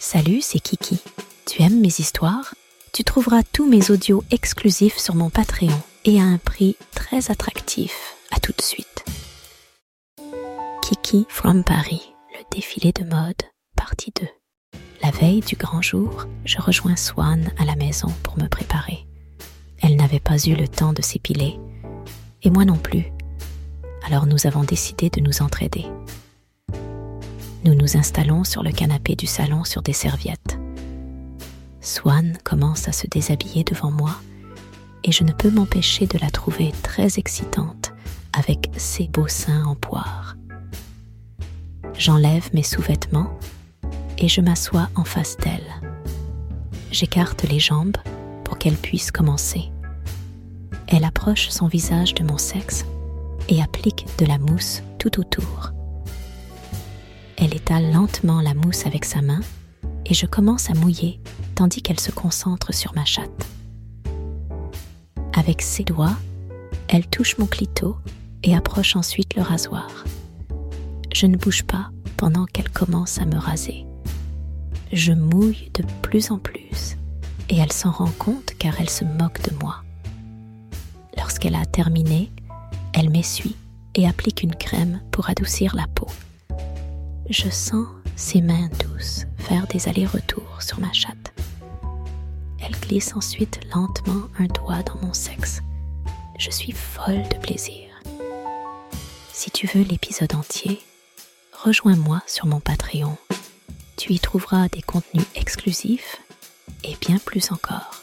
Salut, c'est Kiki. Tu aimes mes histoires? Tu trouveras tous mes audios exclusifs sur mon Patreon et à un prix très attractif. À tout de suite. Kiki from Paris, le défilé de mode, partie 2. La veille du grand jour, je rejoins Swan à la maison pour me préparer. Elle n'avait pas eu le temps de s'épiler, et moi non plus. Alors nous avons décidé de nous entraider. Nous nous installons sur le canapé du salon sur des serviettes. Swan commence à se déshabiller devant moi et je ne peux m'empêcher de la trouver très excitante avec ses beaux seins en poire. J'enlève mes sous-vêtements et je m'assois en face d'elle. J'écarte les jambes pour qu'elle puisse commencer. Elle approche son visage de mon sexe et applique de la mousse tout autour. Elle étale lentement la mousse avec sa main et je commence à mouiller tandis qu'elle se concentre sur ma chatte. Avec ses doigts, elle touche mon clito et approche ensuite le rasoir. Je ne bouge pas pendant qu'elle commence à me raser. Je mouille de plus en plus et elle s'en rend compte car elle se moque de moi. Lorsqu'elle a terminé, elle m'essuie et applique une crème pour adoucir la peau. Je sens ses mains douces faire des allers-retours sur ma chatte. Elle glisse ensuite lentement un doigt dans mon sexe. Je suis folle de plaisir. Si tu veux l'épisode entier, rejoins-moi sur mon Patreon. Tu y trouveras des contenus exclusifs et bien plus encore.